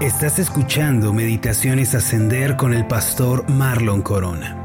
Estás escuchando Meditaciones Ascender con el pastor Marlon Corona.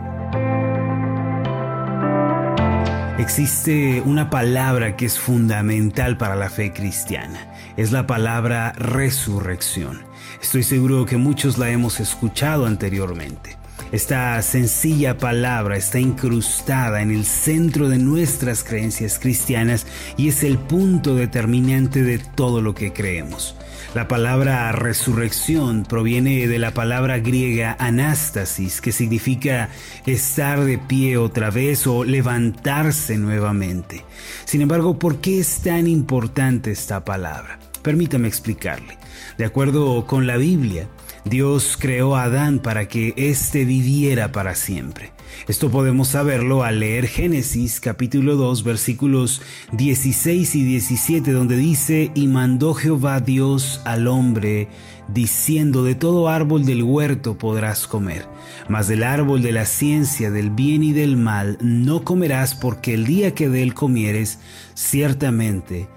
Existe una palabra que es fundamental para la fe cristiana. Es la palabra resurrección. Estoy seguro que muchos la hemos escuchado anteriormente. Esta sencilla palabra está incrustada en el centro de nuestras creencias cristianas y es el punto determinante de todo lo que creemos. La palabra resurrección proviene de la palabra griega anástasis, que significa estar de pie otra vez o levantarse nuevamente. Sin embargo, ¿por qué es tan importante esta palabra? Permítame explicarle. De acuerdo con la Biblia, Dios creó a Adán para que éste viviera para siempre. Esto podemos saberlo al leer Génesis capítulo 2 versículos 16 y 17 donde dice, y mandó Jehová Dios al hombre, diciendo, de todo árbol del huerto podrás comer, mas del árbol de la ciencia del bien y del mal no comerás porque el día que de él comieres, ciertamente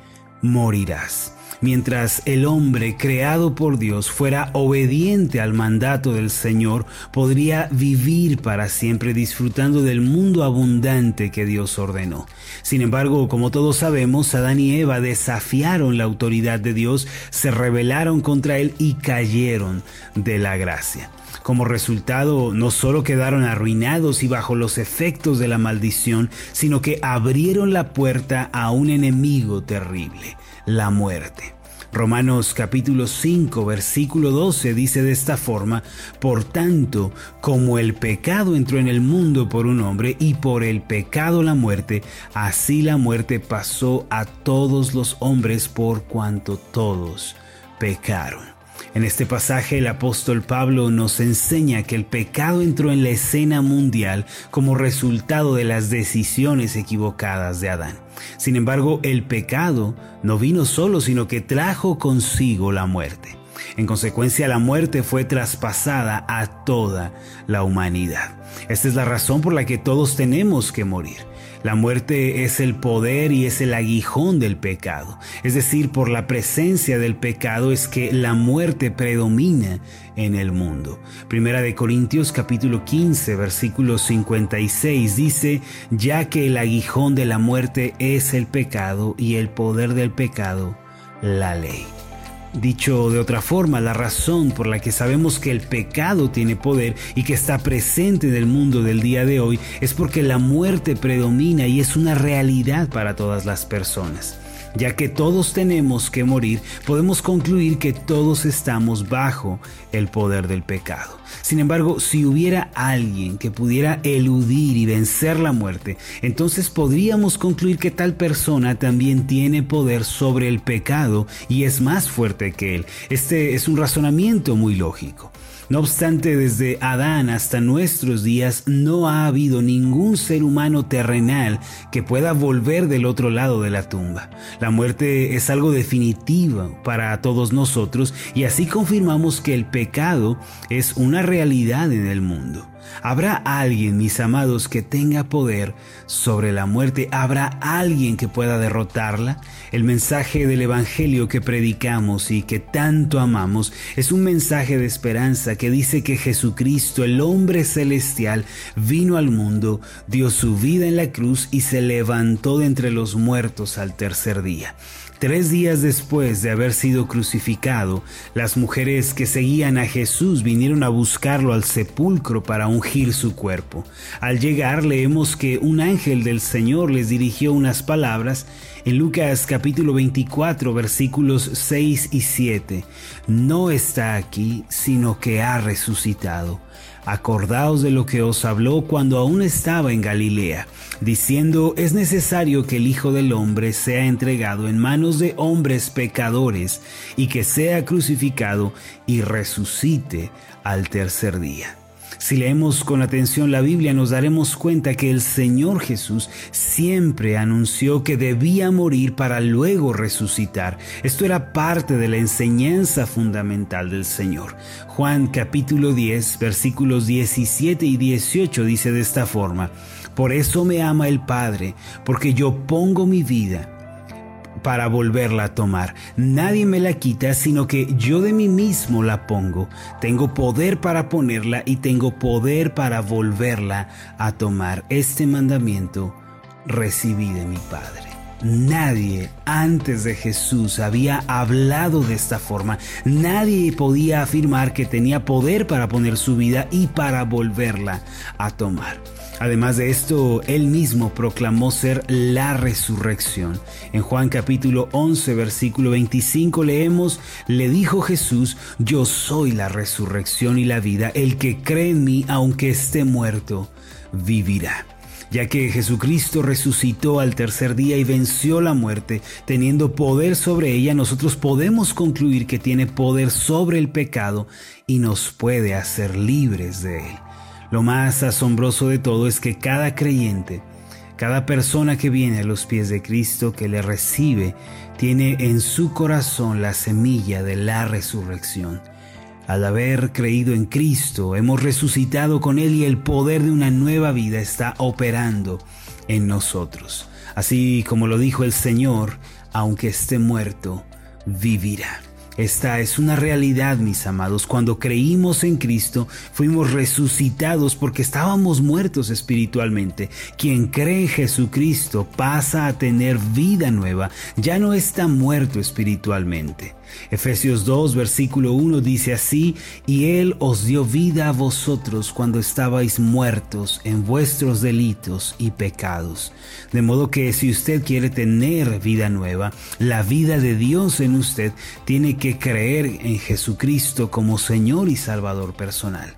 morirás mientras el hombre creado por Dios fuera obediente al mandato del Señor, podría vivir para siempre disfrutando del mundo abundante que Dios ordenó. Sin embargo, como todos sabemos, Adán y Eva desafiaron la autoridad de Dios, se rebelaron contra él y cayeron de la gracia. Como resultado, no solo quedaron arruinados y bajo los efectos de la maldición, sino que abrieron la puerta a un enemigo terrible, la muerte. Romanos capítulo 5 versículo 12 dice de esta forma, Por tanto, como el pecado entró en el mundo por un hombre y por el pecado la muerte, así la muerte pasó a todos los hombres por cuanto todos pecaron. En este pasaje el apóstol Pablo nos enseña que el pecado entró en la escena mundial como resultado de las decisiones equivocadas de Adán. Sin embargo, el pecado no vino solo, sino que trajo consigo la muerte. En consecuencia, la muerte fue traspasada a toda la humanidad. Esta es la razón por la que todos tenemos que morir. La muerte es el poder y es el aguijón del pecado. Es decir, por la presencia del pecado es que la muerte predomina en el mundo. Primera de Corintios capítulo 15 versículo 56 dice, ya que el aguijón de la muerte es el pecado y el poder del pecado la ley. Dicho de otra forma, la razón por la que sabemos que el pecado tiene poder y que está presente en el mundo del día de hoy es porque la muerte predomina y es una realidad para todas las personas. Ya que todos tenemos que morir, podemos concluir que todos estamos bajo el poder del pecado. Sin embargo, si hubiera alguien que pudiera eludir y vencer la muerte, entonces podríamos concluir que tal persona también tiene poder sobre el pecado y es más fuerte que él. Este es un razonamiento muy lógico. No obstante, desde Adán hasta nuestros días no ha habido ningún ser humano terrenal que pueda volver del otro lado de la tumba. La muerte es algo definitivo para todos nosotros y así confirmamos que el pecado es una realidad en el mundo. ¿Habrá alguien, mis amados, que tenga poder sobre la muerte? ¿Habrá alguien que pueda derrotarla? El mensaje del Evangelio que predicamos y que tanto amamos es un mensaje de esperanza que dice que Jesucristo, el hombre celestial, vino al mundo, dio su vida en la cruz y se levantó de entre los muertos al tercer día. Tres días después de haber sido crucificado, las mujeres que seguían a Jesús vinieron a buscarlo al sepulcro para ungir su cuerpo. Al llegar leemos que un ángel del Señor les dirigió unas palabras en Lucas capítulo 24 versículos 6 y 7. No está aquí, sino que ha resucitado. Acordaos de lo que os habló cuando aún estaba en Galilea, diciendo, es necesario que el Hijo del Hombre sea entregado en manos de hombres pecadores y que sea crucificado y resucite al tercer día. Si leemos con atención la Biblia nos daremos cuenta que el Señor Jesús siempre anunció que debía morir para luego resucitar. Esto era parte de la enseñanza fundamental del Señor. Juan capítulo 10 versículos 17 y 18 dice de esta forma, Por eso me ama el Padre, porque yo pongo mi vida para volverla a tomar. Nadie me la quita, sino que yo de mí mismo la pongo. Tengo poder para ponerla y tengo poder para volverla a tomar. Este mandamiento recibí de mi Padre. Nadie antes de Jesús había hablado de esta forma. Nadie podía afirmar que tenía poder para poner su vida y para volverla a tomar. Además de esto, él mismo proclamó ser la resurrección. En Juan capítulo 11, versículo 25 leemos, le dijo Jesús, yo soy la resurrección y la vida, el que cree en mí, aunque esté muerto, vivirá ya que Jesucristo resucitó al tercer día y venció la muerte, teniendo poder sobre ella, nosotros podemos concluir que tiene poder sobre el pecado y nos puede hacer libres de él. Lo más asombroso de todo es que cada creyente, cada persona que viene a los pies de Cristo, que le recibe, tiene en su corazón la semilla de la resurrección. Al haber creído en Cristo, hemos resucitado con Él y el poder de una nueva vida está operando en nosotros. Así como lo dijo el Señor, aunque esté muerto, vivirá. Esta es una realidad, mis amados. Cuando creímos en Cristo, fuimos resucitados porque estábamos muertos espiritualmente. Quien cree en Jesucristo pasa a tener vida nueva, ya no está muerto espiritualmente. Efesios 2, versículo 1 dice así, y Él os dio vida a vosotros cuando estabais muertos en vuestros delitos y pecados. De modo que si usted quiere tener vida nueva, la vida de Dios en usted tiene que creer en Jesucristo como Señor y Salvador personal.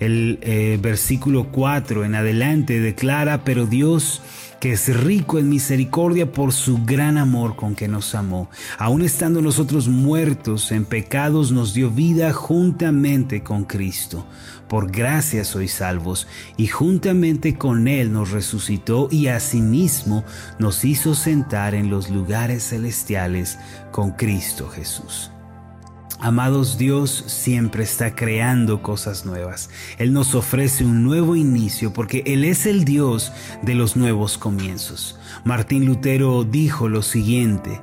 El eh, versículo 4 en adelante declara, pero Dios que es rico en misericordia por su gran amor con que nos amó. Aun estando nosotros muertos en pecados, nos dio vida juntamente con Cristo. Por gracia sois salvos, y juntamente con Él nos resucitó y asimismo nos hizo sentar en los lugares celestiales con Cristo Jesús. Amados, Dios siempre está creando cosas nuevas. Él nos ofrece un nuevo inicio porque Él es el Dios de los nuevos comienzos. Martín Lutero dijo lo siguiente,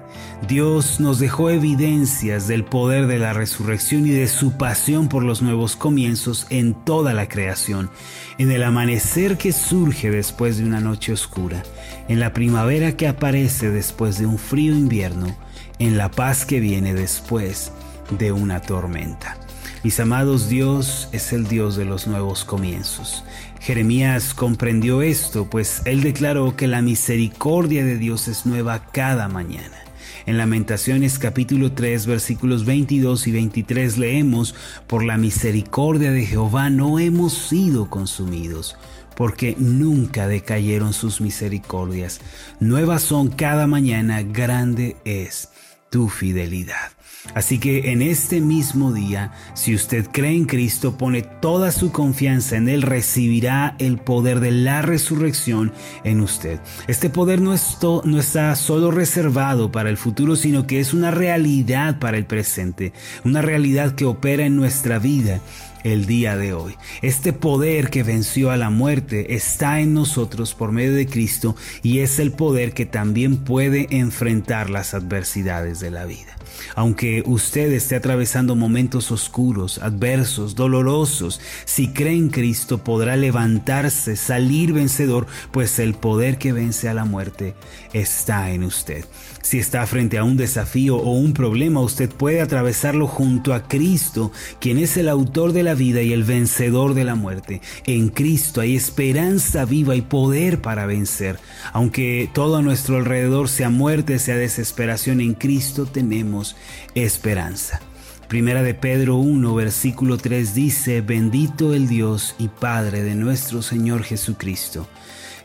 Dios nos dejó evidencias del poder de la resurrección y de su pasión por los nuevos comienzos en toda la creación, en el amanecer que surge después de una noche oscura, en la primavera que aparece después de un frío invierno, en la paz que viene después de una tormenta. Mis amados, Dios es el Dios de los nuevos comienzos. Jeremías comprendió esto, pues él declaró que la misericordia de Dios es nueva cada mañana. En Lamentaciones capítulo 3 versículos 22 y 23 leemos, por la misericordia de Jehová no hemos sido consumidos, porque nunca decayeron sus misericordias. Nuevas son cada mañana, grande es tu fidelidad. Así que en este mismo día, si usted cree en Cristo, pone toda su confianza en Él, recibirá el poder de la resurrección en usted. Este poder no, está solo reservado para el futuro, sino que es una realidad para el presente, una realidad que opera en nuestra vida el día de hoy. Este poder que venció a la muerte está en nosotros por medio de Cristo y es el poder que también puede enfrentar las adversidades de la vida. Aunque usted esté atravesando momentos oscuros, adversos, dolorosos, si cree en Cristo podrá levantarse, salir vencedor, pues el poder que vence a la muerte está en usted. Si está frente a un desafío o un problema, usted puede atravesarlo junto a Cristo, quien es el autor de la vida y el vencedor de la muerte. En Cristo hay esperanza viva y poder para vencer. Aunque todo a nuestro alrededor sea muerte, sea desesperación, en Cristo tenemos esperanza. Primera de Pedro 1, versículo 3 dice, bendito el Dios y Padre de nuestro Señor Jesucristo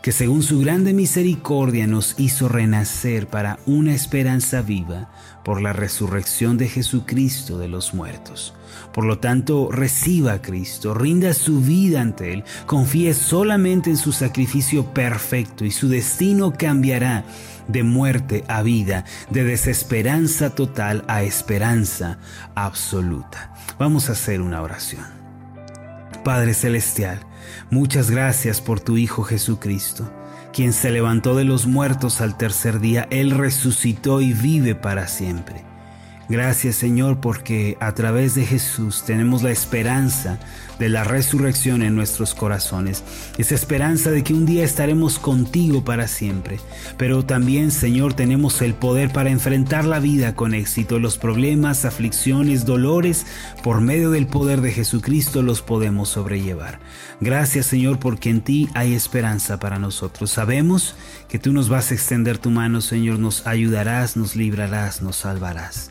que según su grande misericordia nos hizo renacer para una esperanza viva por la resurrección de Jesucristo de los muertos. Por lo tanto, reciba a Cristo, rinda su vida ante Él, confíe solamente en su sacrificio perfecto y su destino cambiará de muerte a vida, de desesperanza total a esperanza absoluta. Vamos a hacer una oración. Padre Celestial, Muchas gracias por tu Hijo Jesucristo. quien se levantó de los muertos al tercer día, Él resucitó y vive para siempre. Gracias Señor porque a través de Jesús tenemos la esperanza de la resurrección en nuestros corazones, esa esperanza de que un día estaremos contigo para siempre. Pero también Señor tenemos el poder para enfrentar la vida con éxito, los problemas, aflicciones, dolores, por medio del poder de Jesucristo los podemos sobrellevar. Gracias Señor porque en ti hay esperanza para nosotros. Sabemos que tú nos vas a extender tu mano Señor, nos ayudarás, nos librarás, nos salvarás.